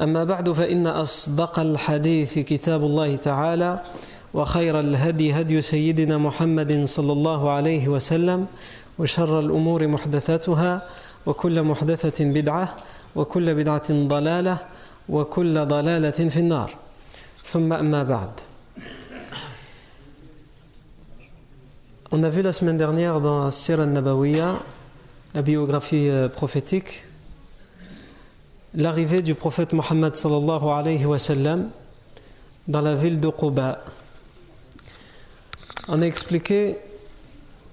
أما بعد فإن أصدق الحديث كتاب الله تعالى وخير الهدي هدي سيدنا محمد صلى الله عليه وسلم وشر الأمور محدثاتها وكل محدثة بدعة وكل بدعة ضلالة وكل ضلالة في النار. ثم أما بعد. On a vu la semaine dernière dans Sirah Nabawiya, la biographie prophétique, l'arrivée du prophète Mohammed sallallahu alayhi wa sallam dans la ville de Quba. On a expliqué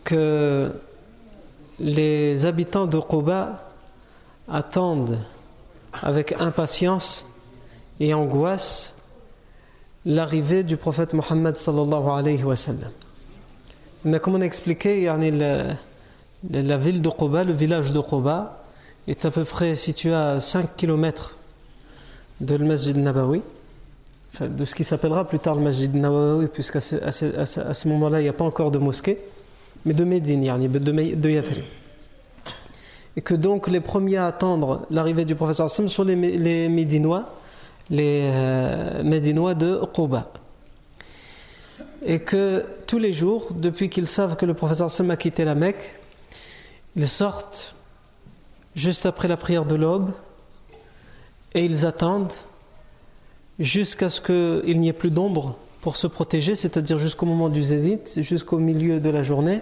que les habitants de Quba attendent avec impatience et angoisse l'arrivée du prophète Mohammed sallallahu alayhi wa sallam. Mais comme on a expliqué, la, ville de Quba, le village de Quba, est à peu près situé à 5 km de le Masjid Nabawi de ce qui s'appellera plus tard le Masjid Nawawi, puisqu'à ce, à ce, moment-là, il n'y a pas encore de mosquée, mais de Médine, de, de Yathrib. Et que donc les premiers à attendre l'arrivée du professeur Sam sont les, Médinois, les euh, Médinois de Quba. Et que tous les jours, depuis qu'ils savent que le professeur Sam a quitté la Mecque, ils sortent juste après la prière de l'aube et ils attendent jusqu'à ce qu'il n'y ait plus d'ombre pour se protéger, c'est-à-dire jusqu'au moment du zénith, jusqu'au milieu de la journée.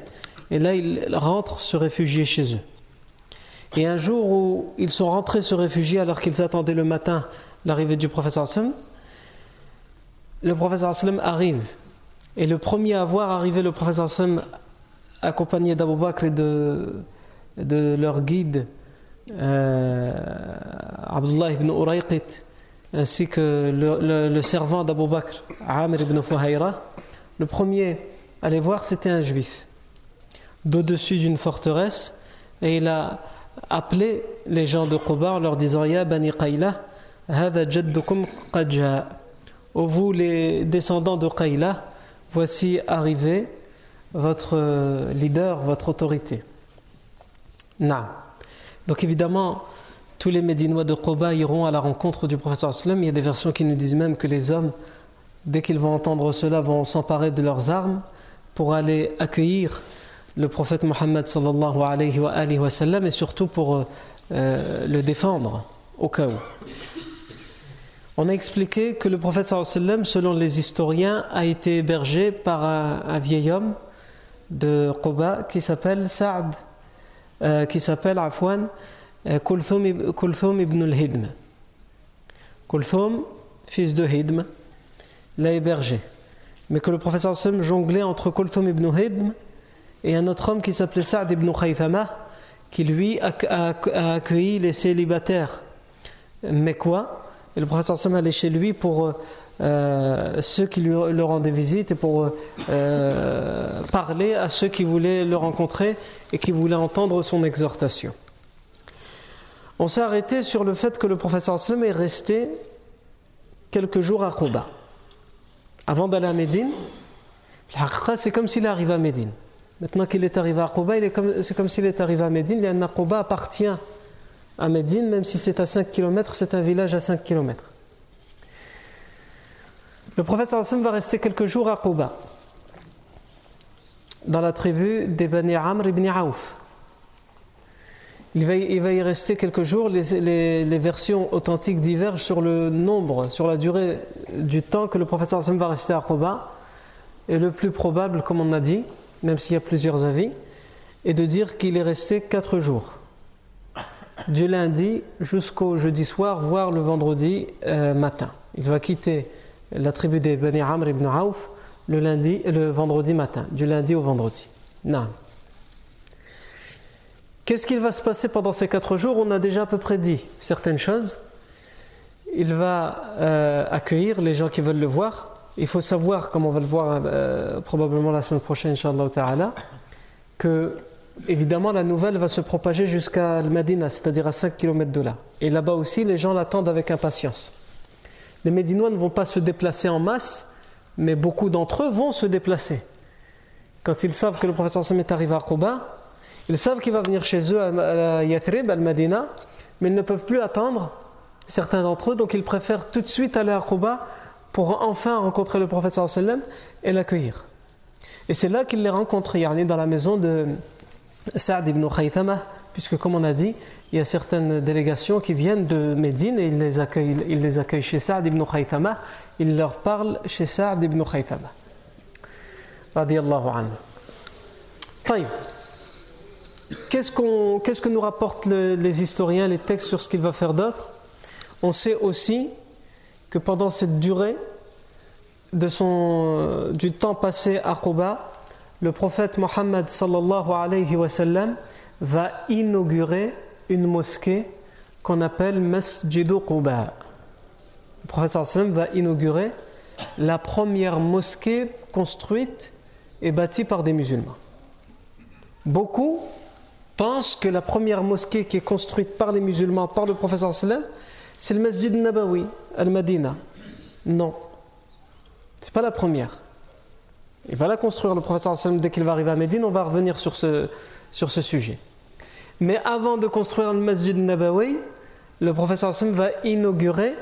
Et là, ils rentrent se réfugier chez eux. Et un jour où ils sont rentrés se réfugier alors qu'ils attendaient le matin l'arrivée du professeur Hassan, le professeur Hassan arrive. Et le premier à voir arriver le professeur Hassan accompagné d'Abou Bakr et de, de leur guide Abdullah ibn Urayqit ainsi que le, le, servant d'Abu Bakr, Amir ibn Fuhayra, le premier à les voir, c'était un juif, d'au-dessus d'une forteresse, et il a appelé les gens de Quba en leur disant Ya Bani Qayla, Hada jaddukum qad Ô vous les descendants de Qayla, voici arrivé votre leader, votre autorité. Na. Donc évidemment, tous les Médinois de Quba iront à la rencontre du professeur sallam. Il y a des versions qui nous disent même que les hommes, dès qu'ils vont entendre cela, vont s'emparer de leurs armes pour aller accueillir le prophète Mohammed sallallahu alayhi wa, et surtout pour euh, le défendre au cas où. On a expliqué que le prophète sallallahu alayhi sallam, selon les historiens, a été hébergé par un, vieil homme de Quba qui s'appelle Saad, euh, qui s'appelle Afwan. Kulthum, Kulthum ibn al-Hidm. Kulthum, fils de Hidm, l'a hébergé. Mais que le professeur Sam jonglait entre Kulthum ibn Hidm et un autre homme qui s'appelait Saad ibn Khaythama, qui lui a, accueilli les célibataires. Mais quoi Et le professeur Sam allait chez lui pour euh, ceux qui lui, le rendaient visite et pour euh, parler à ceux qui voulaient le rencontrer et qui voulaient entendre son exhortation. On s'est arrêté sur le fait que le professeur Sallam est resté quelques jours à Quba. Avant d'aller à Médine, c'est comme s'il arrivé à Médine. Maintenant qu'il est arrivé à Quba, c'est comme, s'il est arrivé à Médine. Il Quba appartient à Médine, même si c'est à 5 km, c'est un village à 5 km. Le prophète sallam va rester quelques jours à Quba, dans la tribu des Bani Amr ibn Aouf. Il va, y rester quelques jours. Les, les, versions authentiques divergent sur le nombre, sur la durée du temps que le prophète sallam va rester à Quba. Et le plus probable, comme on a dit, même s'il y a plusieurs avis, est de dire qu'il est resté quatre jours. Du lundi jusqu'au jeudi soir, voire le vendredi euh, matin. Il va quitter la tribu des Bani Amr ibn Auf le, lundi, le vendredi matin, du lundi au vendredi. Non. Qu'est-ce qu'il va se passer pendant ces quatre jours? On a déjà à peu près dit certaines choses. Il va euh, accueillir les gens qui veulent le voir. Il faut savoir, comme on va le voir euh, probablement la semaine prochaine, Ta'ala, que évidemment la nouvelle va se propager jusqu'à Al-Madina, c'est-à-dire à 5 km de là. Et là-bas aussi, les gens l'attendent avec impatience. Les Médinois ne vont pas se déplacer en masse, mais beaucoup d'entre eux vont se déplacer. Quand ils savent que le professeur Sam est arrivé à Quba, ils savent qu'il va venir chez eux à Yathrib, al-Madina, mais ils ne peuvent plus attendre certains d'entre eux, donc ils préfèrent tout de suite aller à Quba pour enfin rencontrer le prophète sallam et l'accueillir. Et c'est là qu'ils les rencontrent, dans la maison de Saad ibn Khaythama, puisque comme on a dit, il y a certaines délégations qui viennent de Médine et ils les accueillent, ils les accueillent chez Saad ibn Khaythama, ils leur parlent chez Saad ibn Khaythama. Radiallahu anhu. Qu'est-ce, qu'on, qu'est-ce que nous rapportent les historiens, les textes sur ce qu'il va faire d'autre? On sait aussi que pendant cette durée de son, du temps passé à Quba, le prophète Mohammed va inaugurer une mosquée qu'on appelle Masjid Quba. Le wa sallam va inaugurer la première mosquée construite et bâtie par des musulmans. Beaucoup pensent que la première mosquée qui est construite par les musulmans, par le wa sallam, c'est le Masjid Nabawi, al-Madina. Non, c'est pas la première. Il va la construire le prophète sallam dès qu'il va arriver à Médine, on va revenir sur ce, sur ce sujet. Mais avant de construire le Masjid Nabawi, le prophète sallam va inaugurer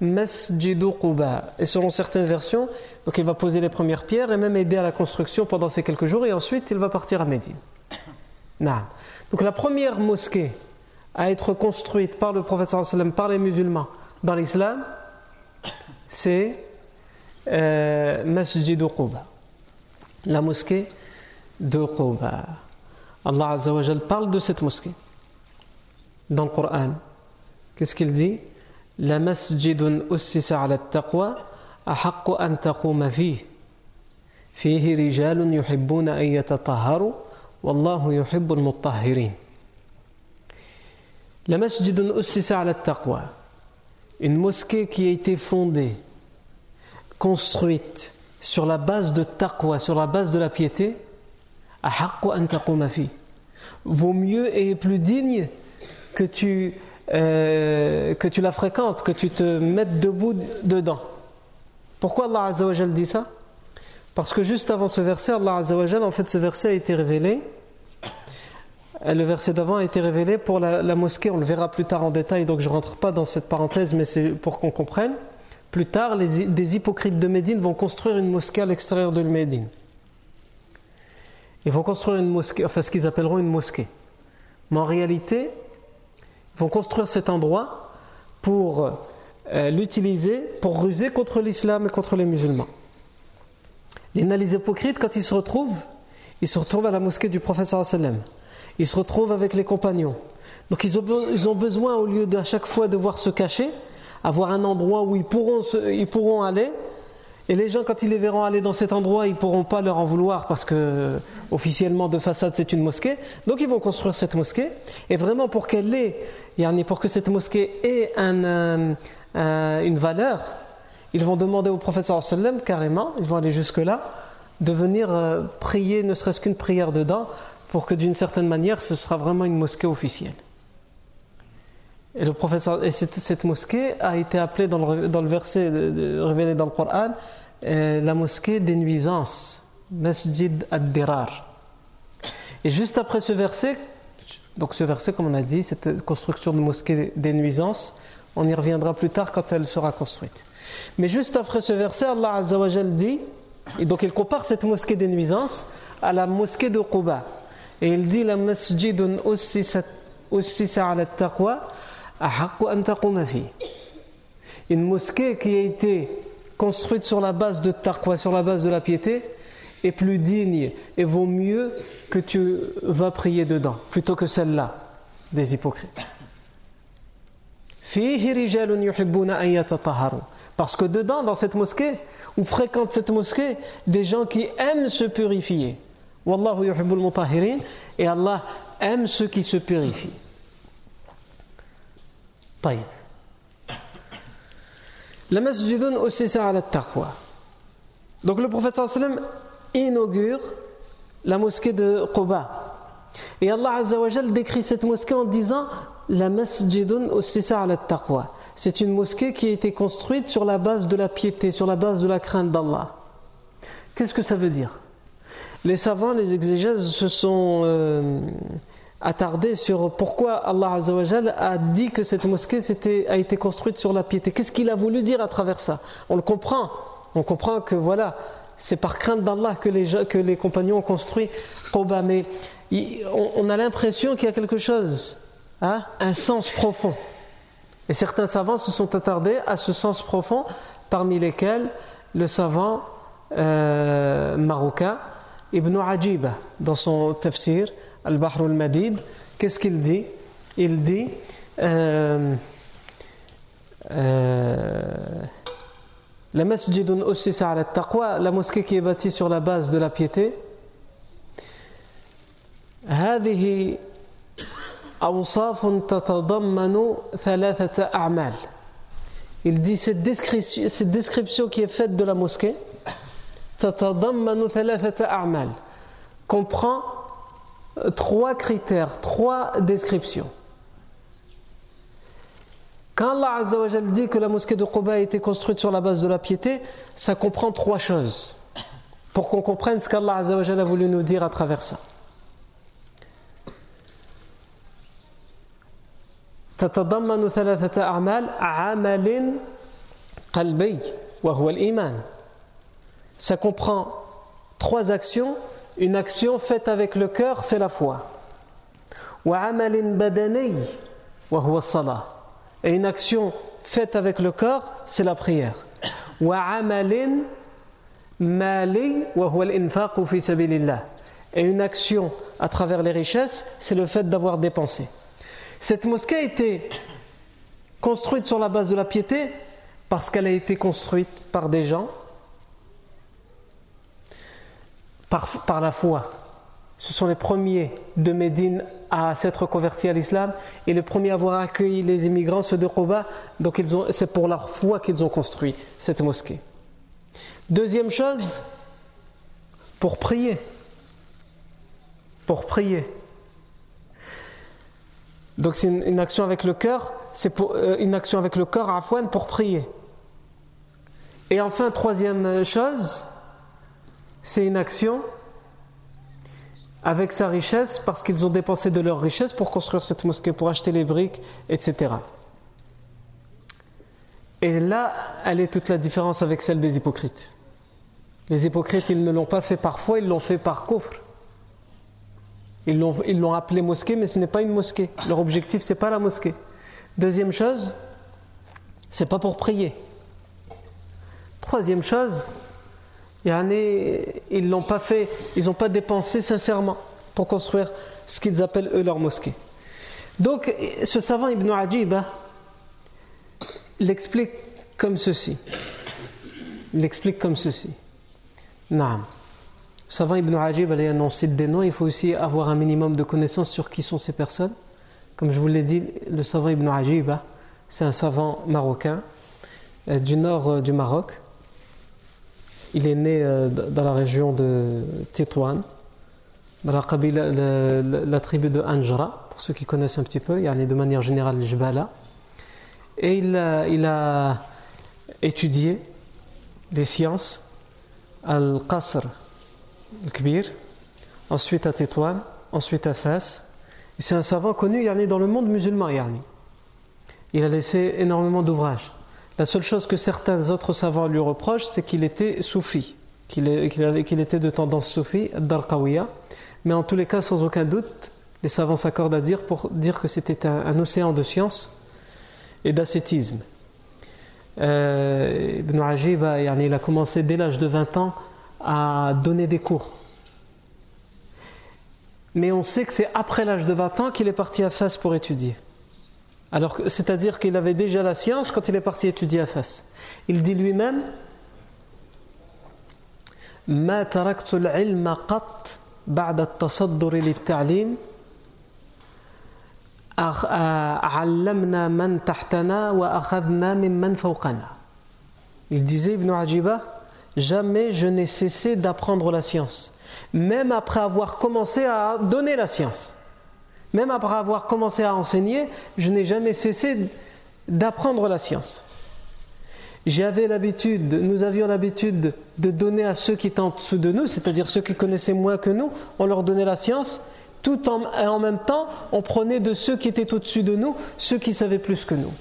Masjid Quba. Et selon certaines versions, donc il va poser les premières pierres et même aider à la construction pendant ces quelques jours et ensuite il va partir à Médine. Donc la première mosquée à être construite par le prophète sallam, par les musulmans dans l'islam, c'est euh, Masjid Quba la mosquée de Quba. Allah Azza wa parle de cette mosquée dans le Coran. Qu'est-ce qu'il dit La masjidun ussisa ala taqwa ahaqqu an taquma fih. فيه رجال يحبون أن يتطهروا والله يحب المطهرين masjidun ussisa ala taqwa Une mosquée qui a été fondée, construite sur la base de taqwa, sur la base de la piété, vaut mieux et plus digne que tu, euh, que tu la fréquentes, que tu te mettes debout dedans. Pourquoi Allah Azzawajal dit ça? Parce que juste avant ce verset, Allah Azzawajal, en fait, ce verset a été révélé. Le verset d'avant a été révélé pour la, la, mosquée, on le verra plus tard en détail, donc je ne rentre pas dans cette parenthèse, mais c'est pour qu'on comprenne. Plus tard, les, des hypocrites de Médine vont construire une mosquée à l'extérieur de Médine. Ils vont construire une mosquée, enfin ce qu'ils appelleront une mosquée. Mais en réalité, ils vont construire cet endroit pour euh, l'utiliser, pour ruser contre l'islam et contre les musulmans. Les, hypocrites, quand ils se retrouvent, ils se retrouvent à la mosquée du prophète sallam. Ils se retrouvent avec les compagnons. Donc ils ont, ils ont besoin, au lieu d'à chaque fois devoir se cacher, avoir un endroit où ils pourront, ils pourront aller. Et les gens, quand ils les verront aller dans cet endroit, ils ne pourront pas leur en vouloir parce que officiellement de façade c'est une mosquée. Donc ils vont construire cette mosquée. Et vraiment pour qu'elle ait, pour que cette mosquée ait un, une valeur, ils vont demander au prophète sallam carrément, ils vont aller jusque-là, de venir euh, prier ne serait-ce qu'une prière dedans pour que d'une certaine manière ce sera vraiment une mosquée officielle. Et, le professeur, et cette, mosquée a été appelée dans le, verset révélé dans le Coran euh, la mosquée des nuisances, Masjid ad-Dirar. Et juste après ce verset, donc ce verset, comme on a dit, cette construction de mosquée des nuisances, On y reviendra plus tard quand elle sera construite. Mais juste après ce verset, Allah Azzawajal dit, et donc il compare cette mosquée des nuisances à la mosquée de Quba. Et il dit la masjidun ala taqwa Une mosquée qui a été construite sur la base de taqwa, sur la base de la piété, est plus digne et vaut mieux que tu vas prier dedans, plutôt que celle-là des hypocrites. Parce que dedans, dans cette mosquée, ou fréquente cette mosquée, des gens qui aiment se purifier. Wallahu mutahirin. Et Allah aime ceux qui se purifient. طيب. La masjidun ussisa ala taqwa. Donc le prophète sallam inaugure la mosquée de Quba. Et Allah Azzawajal décrit cette mosquée en disant La masjidun ussisa ala taqwa. C'est une mosquée qui a été construite sur la base de la piété, sur la base de la crainte d'Allah. Qu'est-ce que ça veut dire Les savants, les exégèses se sont euh, attardés sur pourquoi Allah Azzawajal a dit que cette mosquée a été construite sur la piété. Qu'est-ce qu'il a voulu dire à travers ça? On le comprend. On comprend que voilà, c'est par crainte d'Allah que les, compagnons ont construit Quba. Mais on, a l'impression qu'il y a quelque chose, hein, un sens profond. Et certains savants se sont attardés à ce sens profond, parmi lesquels le savant euh, marocain Ibn Ajib, dans son tafsir, البحر المديد. كيس كيل دي إل دي لا مسجد أسس على التقوى لا موسكي كي باتي سور لا باز دو لا بيتي هذه أوصاف تتضمن ثلاثة أعمال. Il dit cette description, cette description qui est faite de la mosquée, tatadam manu thalathata comprend trois critères, trois descriptions. Quand Allah Azzawajal dit que la mosquée de Quba a été construite sur la base de la piété, ça comprend trois choses. Pour qu'on comprenne ce qu'Allah Azzawajal a voulu nous dire à travers ça. تتضمن ثلاثة أعمال عمل قلبي وهو الإيمان Ça comprend trois actions. une action faite avec le cœur, c'est la foi. Et une action faite avec le corps, c'est la prière. Et une action à travers les richesses, c'est le fait d'avoir dépensé. Cette mosquée a été construite sur la base de la piété parce qu'elle a été construite par des gens par, la foi. Ce sont les premiers de Médine à s'être convertis à l'islam et les premiers à avoir accueilli les immigrants, ceux de Quba. Donc c'est pour leur foi qu'ils ont construit cette mosquée. Deuxième chose, pour prier. Pour prier. Donc c'est une, action avec le cœur, c'est euh, une action avec le corps à Afouane pour prier. Et enfin, troisième chose, c'est une action avec sa richesse parce qu'ils ont dépensé de leur richesse pour construire cette mosquée, pour acheter les briques, etc. Et là, elle est toute la différence avec celle des hypocrites. Les hypocrites, ils ne l'ont pas fait par foi, ils l'ont fait par coffre. Ils l'ont, appelé mosquée, mais ce n'est pas une mosquée. Leur objectif, c'est pas la mosquée. Deuxième chose, c'est pas pour prier. Troisième chose, ils l'ont pas fait, ils n'ont pas dépensé sincèrement pour construire ce qu'ils appellent eux leur mosquée. Donc, ce savant Ibn Ajib hein, l'explique comme ceci. L'explique comme ceci. Non. Savant Ibn Ajib, allait annoncer des noms, il faut aussi avoir un minimum de connaissances sur qui sont ces personnes. Comme je vous l'ai dit, le savant Ibn Ajib, hein, c'est un savant marocain euh, du nord euh, du Maroc il est né euh, dans la région de Tétouan, dans la, tribu de Anjra, pour ceux qui connaissent un petit peu, il y a de manière générale Jbala. Et il a, étudié les sciences Al-Qasr Al-Kbir, ensuite à Tétouan, ensuite à Fès. C'est un savant connu dans le monde musulman. Il a laissé énormément d'ouvrages. La seule chose que certains autres savants lui reprochent, c'est qu'il était soufi, qu'il était de tendance soufi, d'Al-Qawiya. Mais en tous les cas, sans aucun doute, les savants s'accordent à dire pour dire que c'était un, océan de science et d'ascétisme. Euh, Ibn Ajib, il a commencé dès l'âge de 20 ans à donner des cours. Mais on sait que c'est après l'âge de 20 ans qu'il est parti à Fès pour étudier. Alors, c'est-à-dire qu'il avait déjà la science quand il est parti étudier à Fès. Il dit lui-même ما تركت العلم قط بعد التصدر للتعليم علمنا من تحتنا وأخذنا ممن فوقنا Il disait Ibn Ajiba Jamais je n'ai cessé d'apprendre la science, même après avoir commencé à donner la science. Même après avoir commencé à enseigner, je n'ai jamais cessé d'apprendre la science. J'avais l'habitude, nous avions l'habitude de donner à ceux qui étaient en dessous de nous, c'est-à-dire ceux qui connaissaient moins que nous, on leur donnait la science, tout en, en même temps, on prenait de ceux qui étaient au-dessus de nous, ceux qui savaient plus que nous.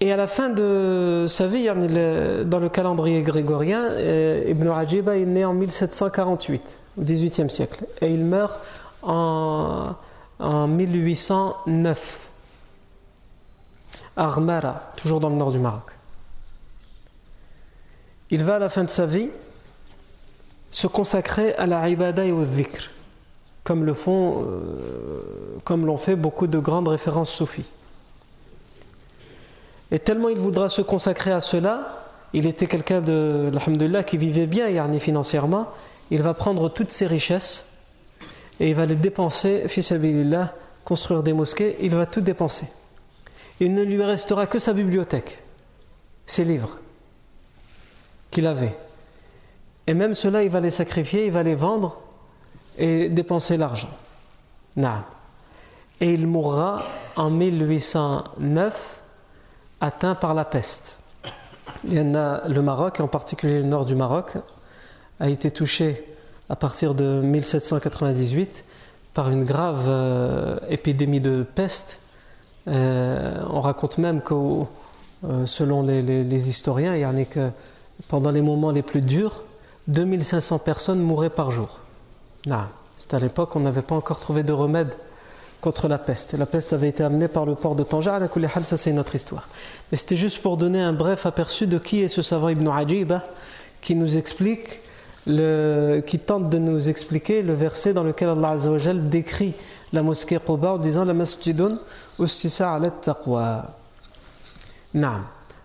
Et à la fin de sa vie, dans le calendrier grégorien, euh, Ibn Ajiba est né en 1748, au XVIIIe siècle, et il meurt en, en 1809 à Armara, toujours dans le nord du Maroc. Il va à la fin de sa vie se consacrer à la ibada et au dhikr, comme le font, euh, comme l'ont fait beaucoup de grandes références soufis. Et tellement il voudra se consacrer à cela, il était quelqu'un de, qui vivait bien, yani financièrement, il va prendre toutes ses richesses et il va les dépenser, fils construire des mosquées, il va tout dépenser. Il ne lui restera que sa bibliothèque, ses livres qu'il avait. Et même cela, il va les sacrifier, il va les vendre et dépenser l'argent. Et il mourra en 1809, atteint par la peste. Il y en a, le Maroc, en particulier le nord du Maroc, a été touché à partir de 1798 par une grave euh, épidémie de peste. Euh, on raconte même que, euh, selon les, historiens, il y en a que pendant les moments les plus durs, 2500 personnes mouraient par jour. C'est à l'époque, on n'avait pas encore trouvé de remède contre la peste. La peste avait été amenée par le port de Tanger, ça c'est notre histoire. Mais c'était juste pour donner un bref aperçu de qui est ce savant Ibn Ajiba qui nous explique qui tente de nous expliquer le verset dans lequel Allah Azzawajal décrit la mosquée Quba en disant la masjidun ussisa ala taqwa.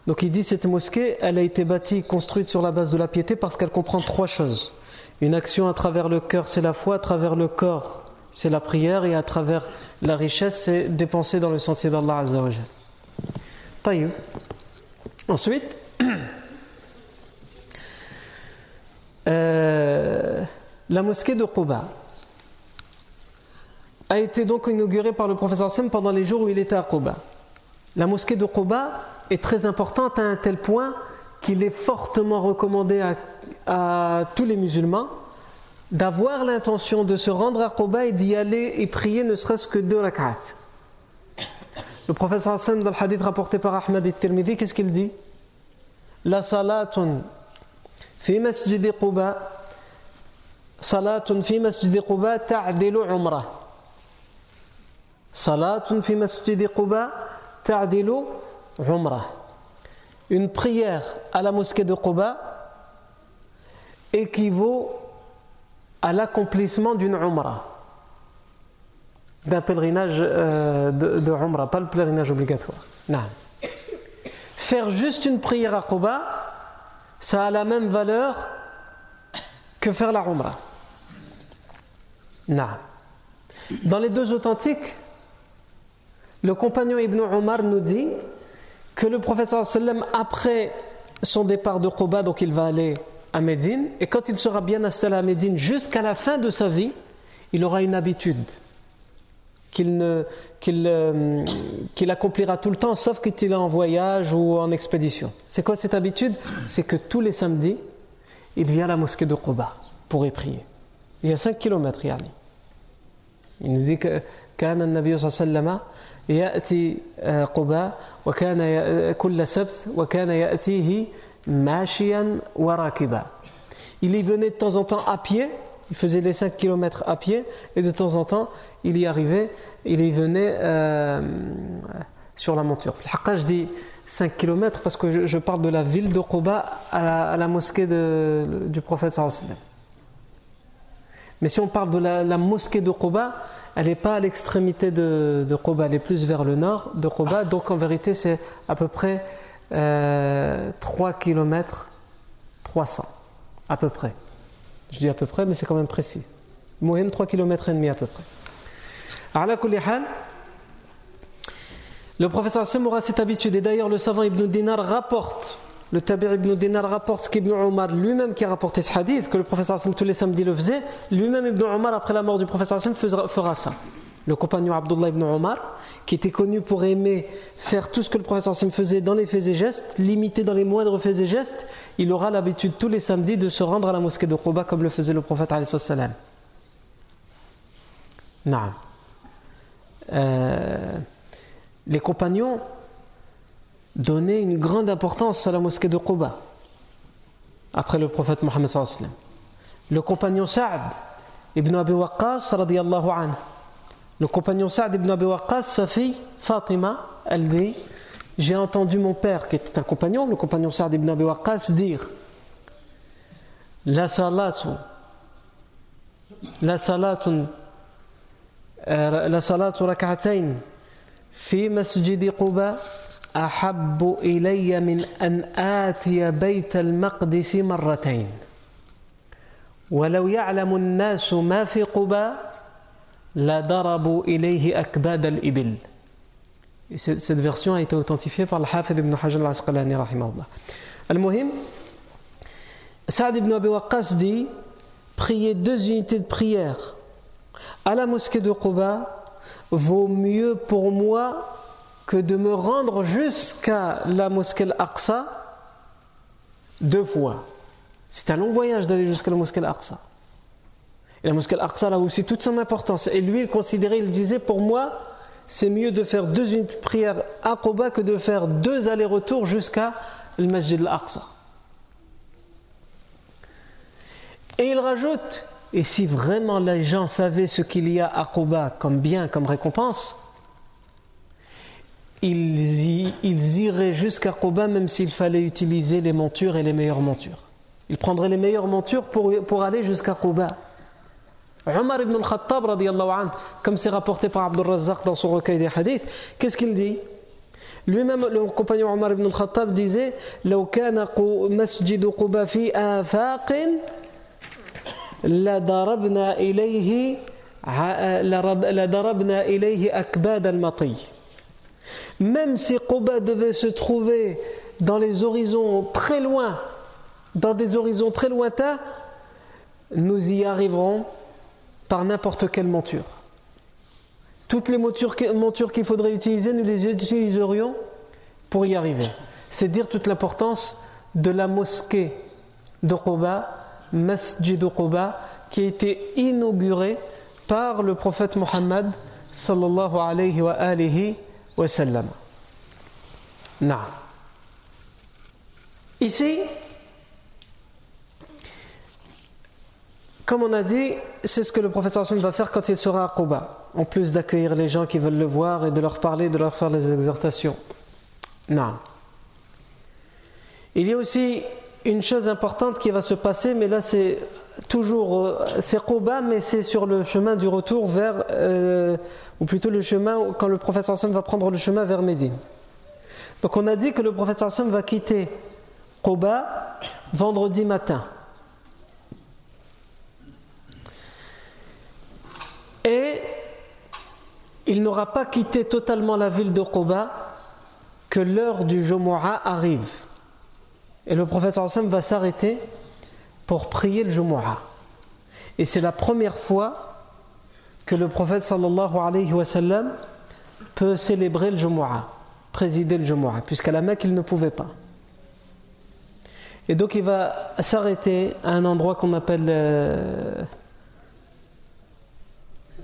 Donc il dit cette mosquée, elle a été bâtie, construite sur la base de la piété parce qu'elle comprend trois choses. Une action à travers le cœur, c'est la foi, à travers le corps, c'est la prière, et à travers la richesse, c'est dépenser dans le sentier d'Allah Azzawajal. Ensuite, Euh, la mosquée de Quba a été donc inaugurée par le professeur Sem pendant les jours où il était à Quba. La mosquée de Quba est très importante à un tel point qu'il est fortement recommandé à, tous les musulmans d'avoir l'intention de se rendre à Quba et d'y aller et prier ne serait-ce que deux rak'at. Le professeur Hassan, dans le hadith rapporté par Ahmed et Tirmidhi, qu'est-ce qu'il dit? La salatun في مسجد قباء صلاة في مسجد قباء تعدل عمرة صلاة في مسجد قباء تعدل عمرة Une prière à la mosquée de Quba équivaut à l'accomplissement d'une umrah, d'un pèlerinage euh, de, de umrah, pas le pèlerinage obligatoire. Non. Faire juste une prière à Quba, ça a la même valeur que faire la Umrah. Dans les deux authentiques, le compagnon Ibn Omar nous dit que le professeur sallam après son départ de Quba, donc il va aller à Médine, et quand il sera bien installé à Médine jusqu'à la fin de sa vie, il aura une habitude qu'il euh, qu'il accomplira tout le temps, sauf qu'il est en voyage ou en expédition. C'est quoi cette habitude C'est que tous les samedis, il vient à la mosquée de Quba pour y prier. Il y a 5 km, yani. Il nous dit que كان النبي صلى الله عليه وسلم يأتي قباء وكان كل سبت وكان يأتيه ماشيا وراكبا Il y venait de temps en temps à pied, il faisait les 5 km à pied, et de temps en temps, il y arrivait, il y venait euh, sur la monture. je dis 5 km parce que je, parle de la ville de Quba à la, mosquée du prophète sallallahu Mais si on parle de la, mosquée de Quba, elle n'est pas à l'extrémité de, de elle est plus vers le nord de Quba, donc en vérité c'est à peu près euh, 3 km 300, à peu près. Je dis à peu près, mais c'est quand même précis. Moyenne 3 km et demi à peu près. Le professeur Hassan aura cette habitude, et d'ailleurs le savant Ibn Dinar rapporte, le Tabir Ibn Dinar rapporte qu'Ibn Omar lui-même qui a rapporté ce hadith, que le professeur Hassan tous les samedis le faisait, lui-même Ibn Omar après la mort du professeur Hassan fera ça. Le compagnon Abdullah ibn Omar, qui était connu pour aimer faire tout ce que le professeur Hassan faisait dans les faits et gestes, limité dans les moindres faits et gestes, il aura l'habitude tous les samedis de se rendre à la mosquée de Quba comme le faisait le prophète salam. Euh, les compagnons donnaient une grande importance à la mosquée de Quba après le prophète Mohammed le compagnon Sa'd ibn Abi Waqqas radiyallahu anhu. Le compagnon Sa'd ibn Abi Waqqas sa fille Fatima elle dit j'ai entendu mon père qui était un compagnon le compagnon Sa'd ibn Abi Waqqas dire la salatu la salatun salatu rak'atayn في مسجد قباء أحب إلي من أن آتي بيت المقدس مرتين ولو يعلم الناس ما في قباء لضربوا إليه أكباد الإبل Cette version a été authentifiée par le Hafid ibn Hajar al-Asqalani rahimahullah. Al-Muhim, Saad ibn Abi Waqqas dit prier deux unités de prière à la mosquée de Quba vaut mieux pour moi que de me rendre jusqu'à la mosquée Al-Aqsa deux fois. C'est un long voyage d'aller jusqu'à la mosquée Al-Aqsa. Et la mosquée Al-Aqsa a aussi toute son importance. Et lui, il considérait, il disait, pour moi, c'est mieux de faire deux unités de à Quba que de faire deux allers-retours jusqu'à le Masjid Al-Aqsa. Et il rajoute et si vraiment les gens savaient ce qu'il y a à Quba comme bien, comme récompense, ils, iraient jusqu'à Quba même s'il fallait utiliser les montures et les meilleures montures. Ils prendraient les meilleures montures pour, aller jusqu'à Quba. Omar ibn al-Khattab, comme c'est rapporté par Abdul Razzaq dans son recueil des hadiths, qu'est-ce qu'il dit? Lui-même, le compagnon Omar ibn al-Khattab disait «» لضربنا إليه لضربنا إليه أكباد المطي Même si Quba devait se trouver dans les horizons très loin, dans des horizons très lointains, nous y arriverons par n'importe quelle monture. Toutes les montures, montures qu'il faudrait utiliser, nous les utiliserions pour y arriver. C'est dire toute l'importance de la mosquée de Quba Masjid Quba qui a été inauguré par le prophète Mohammed sallallahu alayhi wa alihi wa sallam. Ici, comme on a dit, c'est ce que le prophète va faire quand il sera à Quba, en plus d'accueillir les gens qui veulent le voir et de leur parler, de leur faire les exhortations. Non. Il y a aussi une chose importante qui va se passer, mais là c'est toujours, euh, c'est Quba, mais c'est sur le chemin du retour vers, euh, ou plutôt le chemin quand le prophète Sam va prendre le chemin vers Médine. Donc on a dit que le prophète Sam va quitter Quba vendredi matin. Et il n'aura pas quitté totalement la ville de Quba que l'heure du Jumu'ah arrive. Et le prophète sallam va s'arrêter pour prier le Jumu'ah. Et c'est la première fois que le prophète sallallahu alayhi wa peut célébrer le Jumu'ah, présider le Jumu'ah, puisqu'à la Mecque il ne pouvait pas. Et donc il va s'arrêter à un endroit qu'on appelle euh,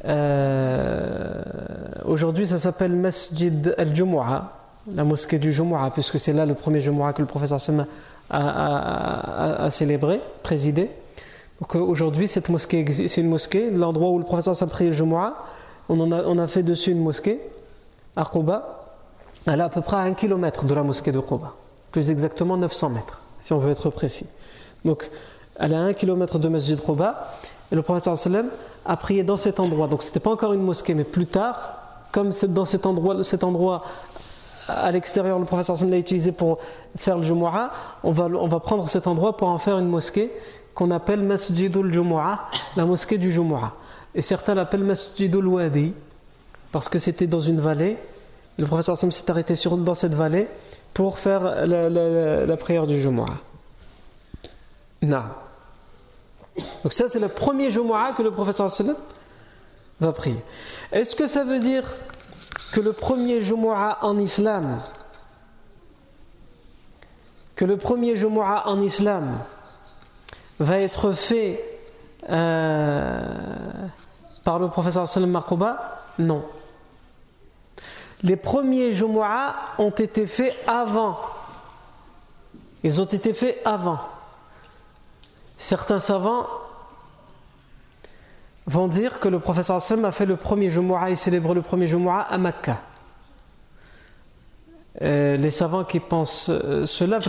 euh, aujourd'hui, ça s'appelle Masjid al-Jumu'ah, la mosquée du Jumu'ah, puisque c'est là le premier Jumu'ah que le professeur Sam a, célébré, présidé. Donc aujourd'hui, cette mosquée, c'est une mosquée, l'endroit où le professeur Sam prie le Jumu'ah, on, a, on a fait dessus une mosquée, à Quba. Elle est à peu près à un kilomètre de la mosquée de Quba, plus exactement 900 mètres, si on veut être précis. Donc, elle est à un kilomètre de Masjid Quba, et le professeur Sallam a prié dans cet endroit. Donc, ce n'était pas encore une mosquée, mais plus tard, comme dans cet endroit, cet endroit à l'extérieur, le professeur l'a utilisé pour faire le Jumu'ah, on va, on va prendre cet endroit pour en faire une mosquée qu'on appelle Masjidul Jumu'ah, la mosquée du Jumu'ah. Et certains l'appellent Masjidul Wadi, parce que c'était dans une vallée. Le professeur Sam s'est arrêté sur, dans cette vallée pour faire la, prière du Jumu'ah. Donc ça c'est le premier Jumu'ah que le professeur va prier. Est-ce que ça veut dire que le premier Jumu'ah en islam que le premier en islam va être fait euh, par le professeur Sallam Makouba Non les premiers Jumu'ah ont été faits avant. Ils ont été faits avant. Certains savants vont dire que le professeur a fait le premier Jumu'ah et célèbre le premier Jumu'ah à Mecca. Euh, les savants qui pensent euh, cela,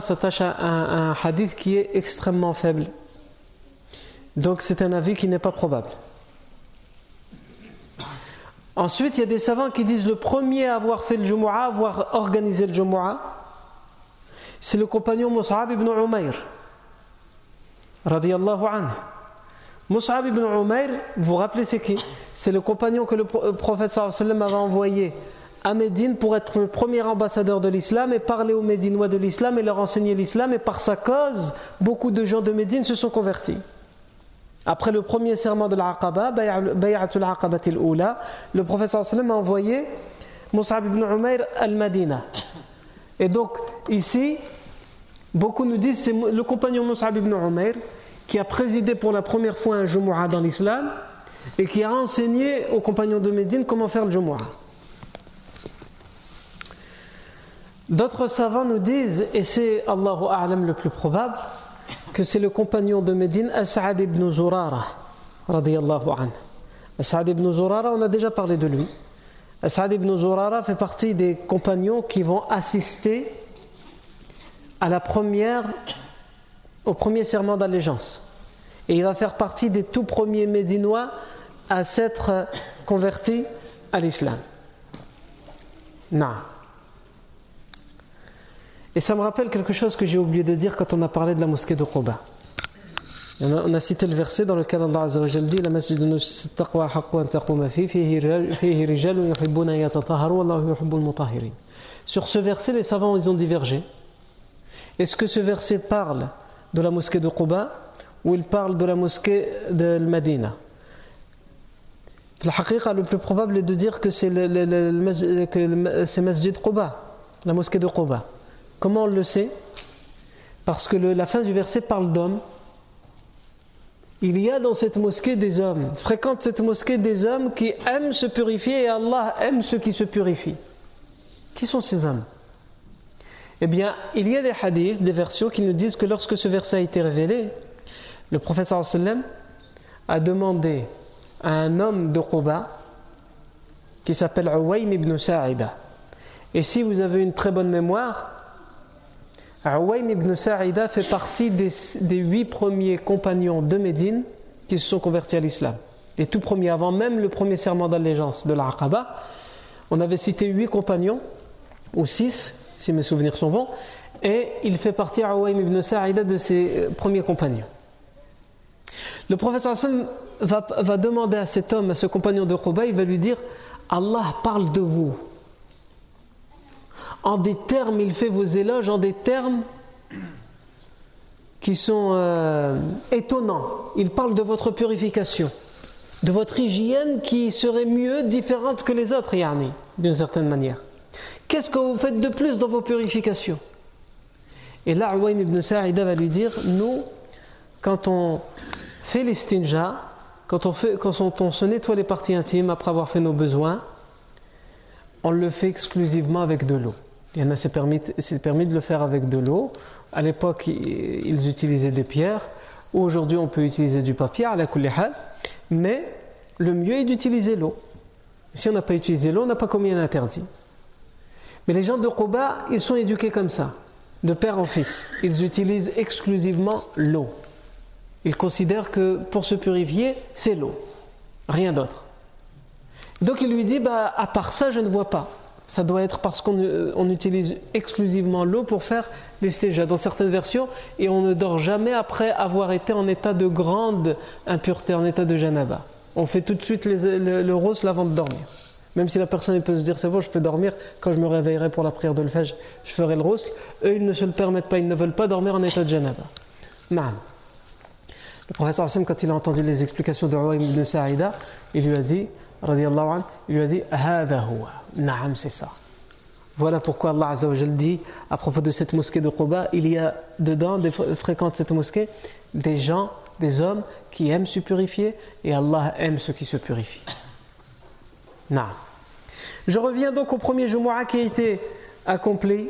s'attachent à un hadith qui est extrêmement faible. Donc c'est un avis qui n'est pas probable. Ensuite, il y a des savants qui disent le premier à avoir fait le Jumu'ah, avoir organisé le Jumu'ah, c'est le compagnon Mus'ab ibn Umayr. Radiallahu anhu. Mus'ab ibn Umayr, vous vous rappelez c'est qui? C'est le compagnon que le euh, prophète sallam avait envoyé à Médine pour être le premier ambassadeur de l'islam et parler aux Médinois de l'islam et leur enseigner l'islam. Et par sa cause, beaucoup de gens de Médine se sont convertis. Après le premier serment de l'Aqaba, Bay'atul Aqabatil Oula, le prophète sallam a envoyé Mus'ab ibn Umayr al-Madina. Et donc, ici, beaucoup nous disent c'est le compagnon Mus'ab ibn Umayr qui a présidé pour la première fois un Jumu'ah dans l'islam et qui a enseigné aux compagnons de Médine comment faire le Jumu'ah. D'autres savants nous disent, et c'est Allahu A'lam le plus probable, que c'est le compagnon de Médine, As'ad ibn Zurara, radiyallahu. As'ad ibn Zurara, on a déjà parlé de lui. As'ad ibn Zurara fait partie des compagnons qui vont assister à la première, au premier serment d'allégeance. Et il va faire partie des tout premiers Médinois à s'être convertis à l'islam. Et ça me rappelle quelque chose que j'ai oublié de dire quand on a parlé de la mosquée de Quba. On a, cité le verset dans lequel Allah dit La. Sur ce verset, les savants ils ont divergé. Est-ce que ce verset parle de la mosquée de Quba ou il parle de la mosquée de Medina Le le plus probable est de dire que c'est Masjid Quba, la mosquée de Quba. Comment on le sait? Parce que la fin du verset parle d'hommes. Il y a dans cette mosquée des hommes, fréquente cette mosquée des hommes qui aiment se purifier et Allah aime ceux qui se purifient. Qui sont ces hommes? Eh bien, il y a des hadiths, des versions qui nous disent que lorsque ce verset a été révélé, le prophète sallam a demandé à un homme de Quba qui s'appelle Uwaym ibn Sa'ida. Et si vous avez une très bonne mémoire, Awaym ibn Sa'ida fait partie des, huit premiers compagnons de Médine qui se sont convertis à l'islam. Les tout premiers, avant même le premier serment d'allégeance de l'Aqaba, on avait cité huit compagnons, ou six, si mes souvenirs sont bons, et il fait partie, Awaym ibn Sa'ida, de ses euh, premiers compagnons. Le prophète va, va demander à cet homme, à ce compagnon de Quba, il va lui dire Allah parle de vous en des termes, il fait vos éloges en des termes qui sont euh, étonnants. Il parle de votre purification, de votre hygiène qui serait mieux, différente que les autres, Yani, d'une certaine manière. Qu'est-ce que vous faites de plus dans vos purifications? Et là, Uwayn ibn Sa'ida va lui dire Nous, quand on fait les stinja, quand on, fait, quand on se nettoie les parties intimes après avoir fait nos besoins, on le fait exclusivement avec de l'eau. Il y en a, c'est permis, permis de le faire avec de l'eau. À l'époque, ils utilisaient des pierres. Aujourd'hui, on peut utiliser du papier, à la mais le mieux est d'utiliser l'eau. Si on n'a pas utilisé l'eau, on n'a pas commis un interdit. Mais les gens de Quba, ils sont éduqués comme ça, de père en fils. Ils utilisent exclusivement l'eau. Ils considèrent que pour se purifier, c'est l'eau, rien d'autre. Donc il lui dit, bah, à part ça, je ne vois pas. Ça doit être parce qu'on euh, utilise exclusivement l'eau pour faire l'estéja dans certaines versions et on ne dort jamais après avoir été en état de grande impureté, en état de janaba. On fait tout de suite le, le rose avant de dormir. Même si la personne peut se dire c'est bon, je peux dormir, quand je me réveillerai pour la prière de le je ferai le rosl. Eux, ils ne se le permettent pas, ils ne veulent pas dormir en état de janaba. Naam. Le professeur Hassan, quand il a entendu les explications de Ruwaym ibn Sa'ida, il lui a dit, anhu, il lui a dit, Naam, c'est ça. Voilà pourquoi Allah Azzawajal dit à propos de cette mosquée de Quba, il y a dedans, des, fréquentent cette mosquée, des gens, des hommes qui aiment se purifier et Allah aime ceux qui se purifient. Naam. Je reviens donc au premier Jumu'ah qui a été accompli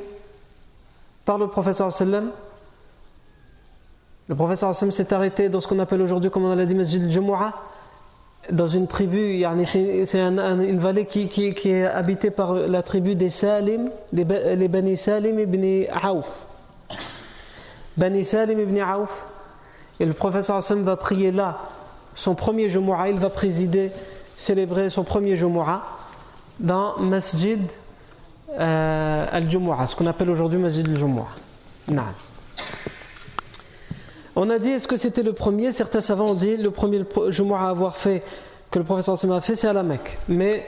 par le professeur sallam. Le professeur sallam s'est arrêté dans ce qu'on appelle aujourd'hui, comme on l'a dit, Masjid al-Jumu'ah, dans une tribu, c'est une vallée qui, qui, est habitée par la tribu des Salim, les, Bani Salim ibn Aouf. Bani Salim ibn Aouf. Et le professeur Hassan va prier là son premier Jumu'ah, il va présider, célébrer son premier Jumu'ah dans Masjid euh, al-Jumu'ah, ce qu'on appelle aujourd'hui Masjid al-Jumu'ah. On a dit, est-ce que c'était le premier? Certains savants ont dit, le premier Jumu'ah à avoir fait, que le professeur a fait, c'est à la Mecque. Mais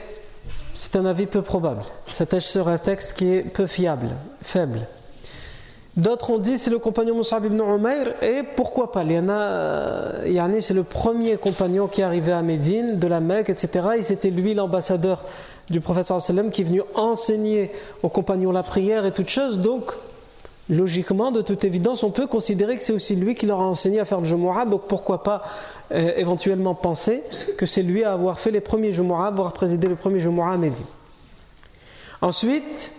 c'est un avis peu probable. C'est sur un texte qui est peu fiable, faible. D'autres ont dit c'est le compagnon Moussab ibn Umayr et pourquoi pas? Euh, c'est le premier compagnon qui est arrivé à Médine, de la Mecque, etc. Et c'était lui l'ambassadeur du prophète sallam qui est venu enseigner aux compagnons la prière et toutes choses. Donc, logiquement, de toute évidence, on peut considérer que c'est aussi lui qui leur a enseigné à faire le Jumu'ah. Donc, pourquoi pas euh, éventuellement penser que c'est lui à avoir fait les premiers Jumu'ah, avoir présidé le premier Jumu'ah à Médine. Ensuite,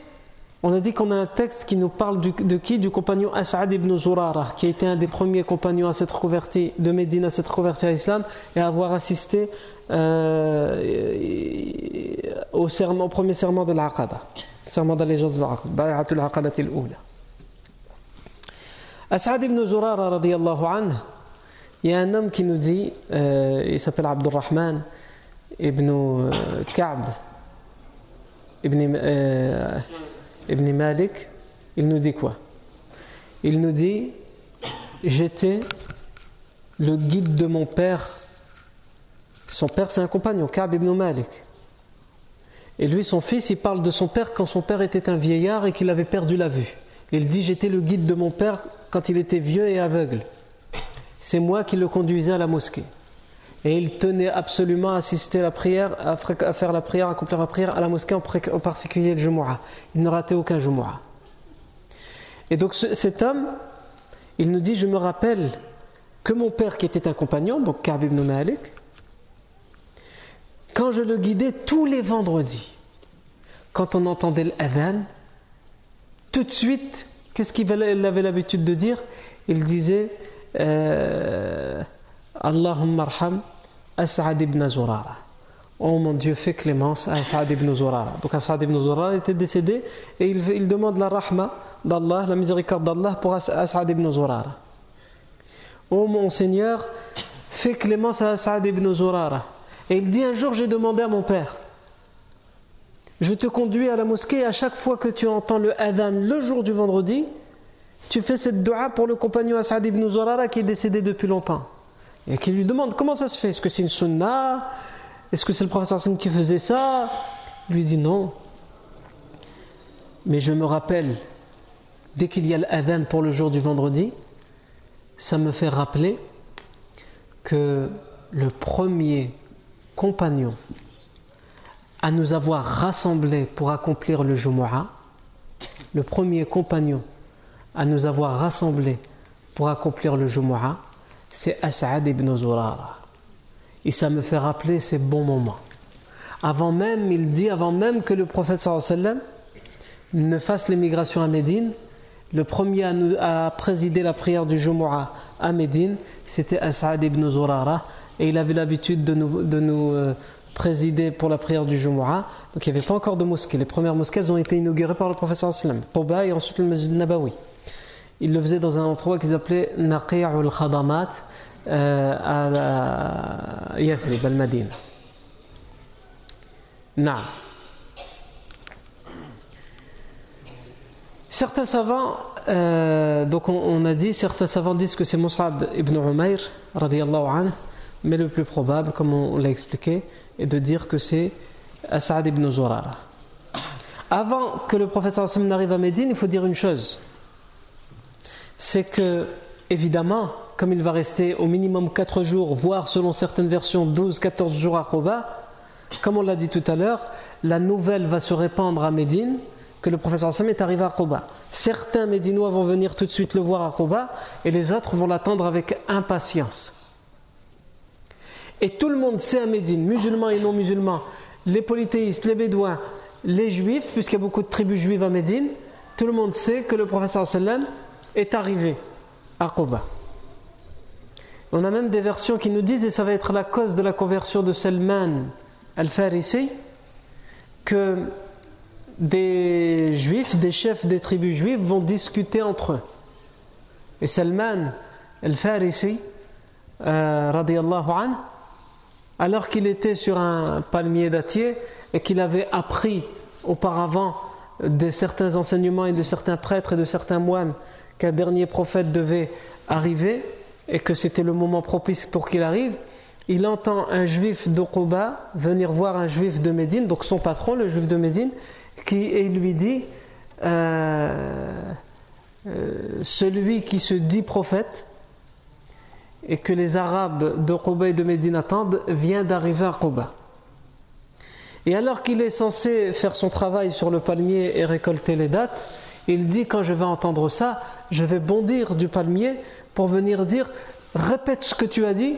on a dit qu'on a un texte qui nous parle de qui? Du compagnon As'ad ibn Zurara, qui a été un des premiers compagnons à s'être converti de Médine, à s'être converti à l'islam et à avoir assisté euh, au, premier serment de l'Aqaba, serment d'allégeance de l'Aqaba, As'ad ibn Zurara, radiallahu anhu, il y a un homme qui nous dit, euh, il s'appelle Abdurrahman ibn euh, Ka'b. Ibn. Ibn Malik, il nous dit quoi? Il nous dit J'étais le guide de mon père. Son père, c'est un compagnon, Ka'b ibn Malik. Et lui, son fils, il parle de son père quand son père était un vieillard et qu'il avait perdu la vue. Il dit J'étais le guide de mon père quand il était vieux et aveugle. C'est moi qui le conduisais à la mosquée. Et il tenait absolument à assister à la prière, à faire la prière, à accomplir la prière à la mosquée, en particulier le Jumu'ah. Il ne ratait aucun Jumu'ah. Et donc cet homme, il nous dit, je me rappelle que mon père qui était un compagnon, donc Ka'b ibn Malik, quand je le guidais tous les vendredis, quand on entendait l'adhan, tout de suite, qu'est-ce qu'il avait l'habitude de dire? Il disait... Euh, Allahumma arham As'ad ibn Zurara. Oh mon Dieu, fais clémence à As'ad ibn Zurara. Donc As'ad ibn Zurara était décédé et il, demande la rahma d'Allah, la miséricorde d'Allah pour As'ad ibn Zurara. Oh mon Seigneur, fais clémence à As'ad ibn Zurara. Et il dit un jour, j'ai demandé à mon père, je te conduis à la mosquée à chaque fois que tu entends le adhan le jour du vendredi, tu fais cette dua pour le compagnon As'ad ibn Zurara qui est décédé depuis longtemps et qui lui demande comment ça se fait? Est-ce que c'est une sunna? Est-ce que c'est le professeur Hassan qui faisait ça? Il lui dit non. Mais je me rappelle, dès qu'il y a l'adhan pour le jour du vendredi, ça me fait rappeler que le premier compagnon à nous avoir rassemblés pour accomplir le Jumu'ah, le premier compagnon à nous avoir rassemblés pour accomplir le Jumu'ah, c'est As'ad ibn Zurara. Et ça me fait rappeler ces bons moments. Avant même, il dit, avant même que le prophète sallam ne fasse l'émigration à Médine, le premier à, présider la prière du Jumu'ah à Médine, c'était As'ad ibn Zurara, et il avait l'habitude de nous, de nous euh, présider pour la prière du Jumu'ah. Donc il n'y avait pas encore de mosquée. Les premières mosquées elles ont été inaugurées par le prophète sallam, Quba et ensuite le Masjid Nabawi. Il le faisait dans un endroit qu'ils appelaient Naqi'ul Khadamat euh, à Yathrib, al-Madina. Certains savants, euh, donc on, a dit, certains savants disent que c'est Mus'ab ibn Umayr, anhu, mais le plus probable, comme on, l'a expliqué, est de dire que c'est As'ad ibn Zurara. Avant que le prophète n'arrive à Médine, il faut dire une chose c'est que, évidemment, comme il va rester au minimum 4 jours, voire selon certaines versions 12-14 jours à Koba, comme on l'a dit tout à l'heure, la nouvelle va se répandre à Médine que le professeur Sam est arrivé à Koba. Certains Médinois vont venir tout de suite le voir à Koba et les autres vont l'attendre avec impatience. Et tout le monde sait à Médine, musulmans et non musulmans, les polythéistes, les bédouins, les juifs, puisqu'il y a beaucoup de tribus juives à Médine, tout le monde sait que le professeur sallam est arrivé à Quba. On a même des versions qui nous disent, et ça va être la cause de la conversion de Salman al-Farisi, que des juifs, des chefs des tribus juives vont discuter entre eux. Et Salman al-Farisi, euh, anhu, alors qu'il était sur un palmier dattier et qu'il avait appris auparavant de certains enseignements et de certains prêtres et de certains moines qu'un dernier prophète devait arriver et que c'était le moment propice pour qu'il arrive, il entend un juif d'Okoba venir voir un juif de Médine, donc son patron, le juif de Médine, qui et lui dit euh, euh, Celui qui se dit prophète et que les Arabes d'Okoba et de Médine attendent vient d'arriver à Koba. Et alors qu'il est censé faire son travail sur le palmier et récolter les dates, il dit quand je vais entendre ça, je vais bondir du palmier pour venir dire répète ce que tu as dit.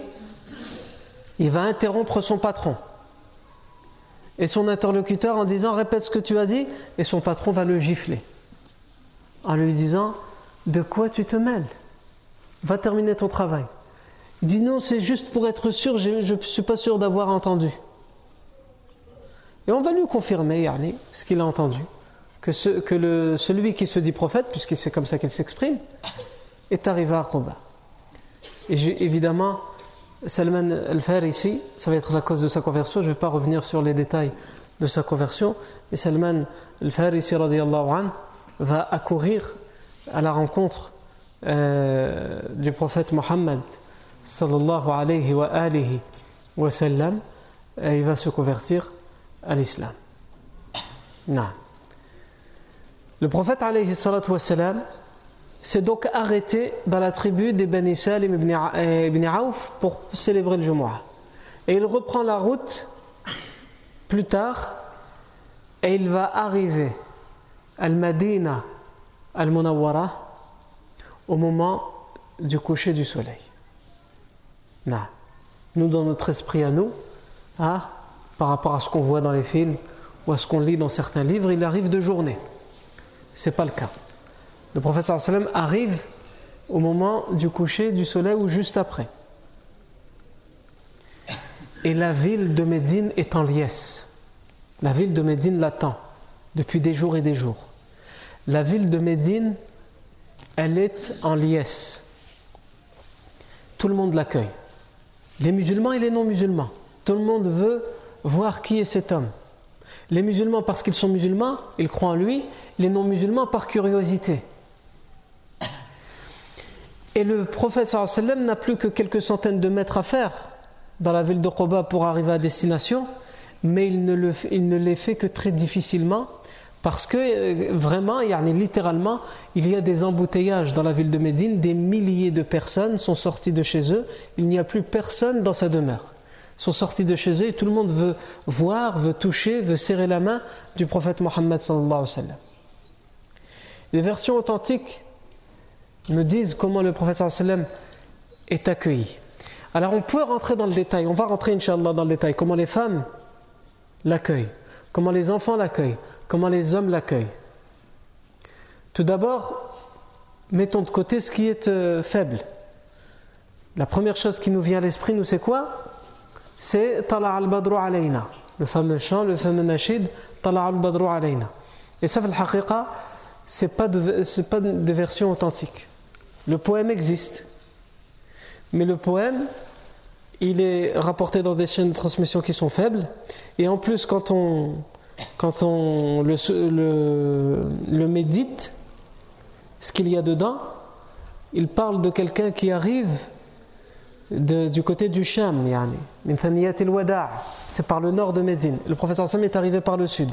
Il va interrompre son patron et son interlocuteur en disant répète ce que tu as dit et son patron va le gifler en lui disant de quoi tu te mêles? Va terminer ton travail. Il dit non, c'est juste pour être sûr, je ne suis pas sûr d'avoir entendu. Et on va lui confirmer, Yarni, ce qu'il a entendu que, celui qui se dit prophète, puisque c'est comme ça qu'il s'exprime, est arrivé à Quba. Et évidemment, Salman al-Farisi, ça va être la cause de sa conversion, je ne vais pas revenir sur les détails de sa conversion, mais Salman al-Farisi va accourir à la rencontre euh, du prophète Mohammed sallallahu alayhi wa et il va se convertir à l'islam. Non. Le prophète s'est donc arrêté dans la tribu des Bani Salim ibn Auf pour célébrer le Jumu'ah. Et il reprend la route plus tard et il va arriver al-Madina al-Munawwara au moment du coucher du soleil. Nous, dans notre esprit à nous, hein, par rapport à ce qu'on voit dans les films ou à ce qu'on lit dans certains livres, il arrive de journée c'est pas le cas. Le prophète arrive au moment du coucher du soleil ou juste après. Et la ville de Médine est en liesse. La ville de Médine l'attend depuis des jours et des jours. La ville de Médine, elle est en liesse. Tout le monde l'accueille. Les musulmans et les non-musulmans. Tout le monde veut voir qui est cet homme. Les musulmans parce qu'ils sont musulmans, ils croient en lui, les non-musulmans par curiosité. Et le prophète n'a plus que quelques centaines de mètres à faire dans la ville de Quba pour arriver à destination, mais il ne, le, les fait que très difficilement parce que euh, vraiment, littéralement, il y a des embouteillages dans la ville de Médine, des milliers de personnes sont sorties de chez eux, il n'y a plus personne dans sa demeure sont sortis de chez eux et tout le monde veut voir, veut toucher, veut serrer la main du prophète Mohammed Les versions authentiques me disent comment le prophète est accueilli. Alors on peut rentrer dans le détail, on va rentrer inshallah dans le détail, comment les femmes l'accueillent, comment les enfants l'accueillent, comment les hommes l'accueillent. Tout d'abord, mettons de côté ce qui est euh, faible. La première chose qui nous vient à l'esprit, nous, c'est quoi? C'est Tala al-Badru alayna. Le fameux chant, le fameux nashid, Tala al-Badru alayna. Et ça, le haqiqa, ce n'est pas, pas des versions authentiques. Le poème existe. Mais le poème, il est rapporté dans des chaînes de transmission qui sont faibles. Et en plus, quand on, quand on le, le, le médite, ce qu'il y a dedans, il parle de quelqu'un qui arrive du côté du Sham, c'est par le nord de Médine. Le professeur Sam est arrivé par le sud.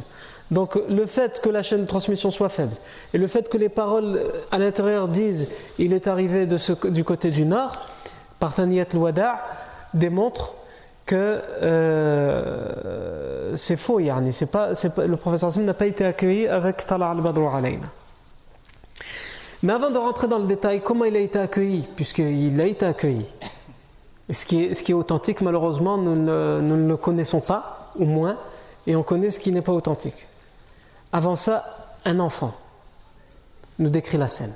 Donc le fait que la chaîne de transmission soit faible et le fait que les paroles à l'intérieur disent il est arrivé de ce, du côté du nord, par Thaniyat al-Wada' démontre que euh, c'est faux. Yani. Pas, pas, le professeur Sam n'a pas été accueilli avec Tala al-Badru alayna. Mais avant de rentrer dans le détail, comment il a été accueilli? Puisqu'il a été accueilli. Ce qui, est, authentique, malheureusement, nous ne, nous ne le connaissons pas, ou moins, et on connaît ce qui n'est pas authentique. Avant ça, un enfant nous décrit la scène.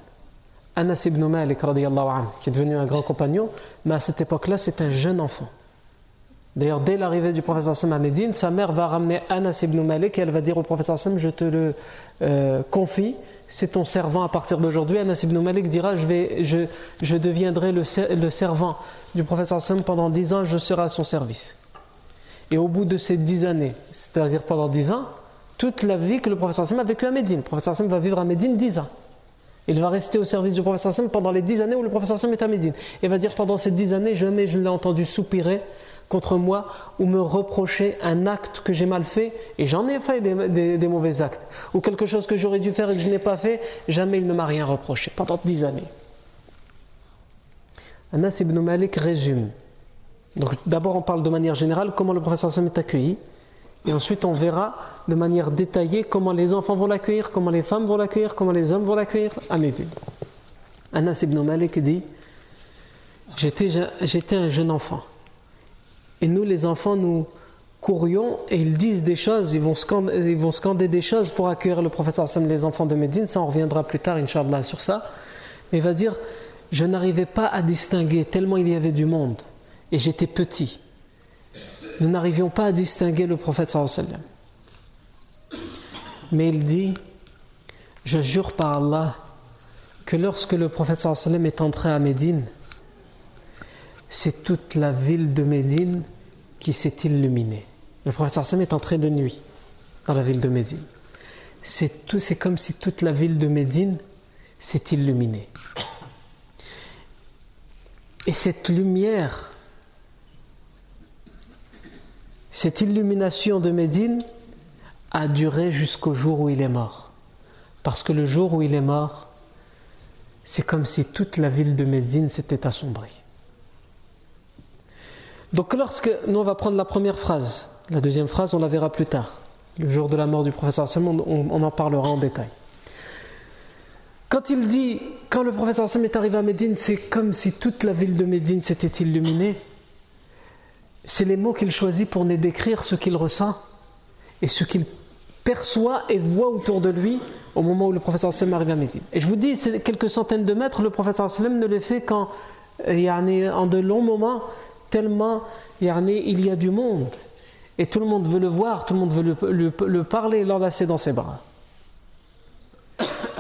Anas ibn Malik, qui est devenu un grand compagnon, mais à cette époque-là, c'est un jeune enfant. D'ailleurs, dès l'arrivée du professeur Sam à Médine, sa mère va ramener Anas ibn Malik et elle va dire au professeur Sam Je te le euh, confie, c'est ton servant à partir d'aujourd'hui. Anas ibn Malik dira Je, vais, je, je deviendrai le, le, servant du professeur Sam pendant dix ans, je serai à son service. Et au bout de ces dix années, c'est-à-dire pendant dix ans, toute la vie que le professeur Sam a vécu à Médine. Le professeur Sam va vivre à Médine dix ans. Il va rester au service du professeur Sam pendant les dix années où le professeur Sam est à Médine. Il va dire pendant ces dix années, jamais je ne l'ai entendu soupirer contre moi ou me reprocher un acte que j'ai mal fait, et j'en ai fait des, mauvais actes, ou quelque chose que j'aurais dû faire et que je n'ai pas fait, jamais il ne m'a rien reproché, pendant dix années. Anas ibn Malik résume. Donc d'abord on parle de manière générale comment le professeur Sam est accueilli, et ensuite on verra de manière détaillée comment les enfants vont l'accueillir, comment les femmes vont l'accueillir, comment les hommes vont l'accueillir à Médine. Anas ibn Malik dit J'étais un jeune enfant. Et nous, les enfants, nous courions et ils disent des choses, ils vont scander, ils vont scander des choses pour accueillir le professeur les enfants de Médine. Ça, on reviendra plus tard, Inch'Allah, sur ça. Mais il va dire Je n'arrivais pas à distinguer tellement il y avait du monde. Et j'étais petit. Nous n'arrivions pas à distinguer le prophète sallam. Mais il dit Je jure par Allah que lorsque le prophète sallam est entré à Médine, c'est toute la ville de Médine qui s'est illuminée. Le professeur Sam est entré de nuit dans la ville de Médine. C'est tout, c'est comme si toute la ville de Médine s'est illuminée. Et cette lumière, cette illumination de Médine a duré jusqu'au jour où il est mort. Parce que le jour où il est mort, c'est comme si toute la ville de Médine s'était assombrie. Donc lorsque nous on va prendre la première phrase, la deuxième phrase on la verra plus tard. Le jour de la mort du professeur Sam, on, en parlera en détail. Quand il dit, quand le professeur Sam est arrivé à Médine, c'est comme si toute la ville de Médine s'était illuminée. C'est les mots qu'il choisit pour décrire ce qu'il ressent et ce qu'il perçoit et voit autour de lui au moment où le professeur Sam arrive à Médine. Et je vous dis, c'est quelques centaines de mètres, le professeur Sam ne les fait qu'en en de longs moments tellement il y a du monde et tout le monde veut le voir, tout le monde veut le, le, parler, l'enlacer dans ses bras.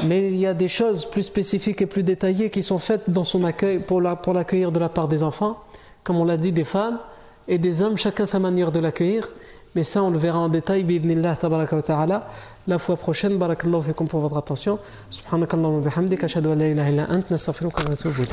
Mais il y a des choses plus spécifiques et plus détaillées qui sont faites dans son accueil pour l'accueillir de la part des enfants, comme on l'a dit, des femmes et des hommes, chacun sa manière de l'accueillir. Mais ça, on le verra en détail, ta'ala, la fois prochaine. Barakallahu fikum pour votre attention. Subhanakallahu wa ashhadu an la ilaha illa ant, wa natubu.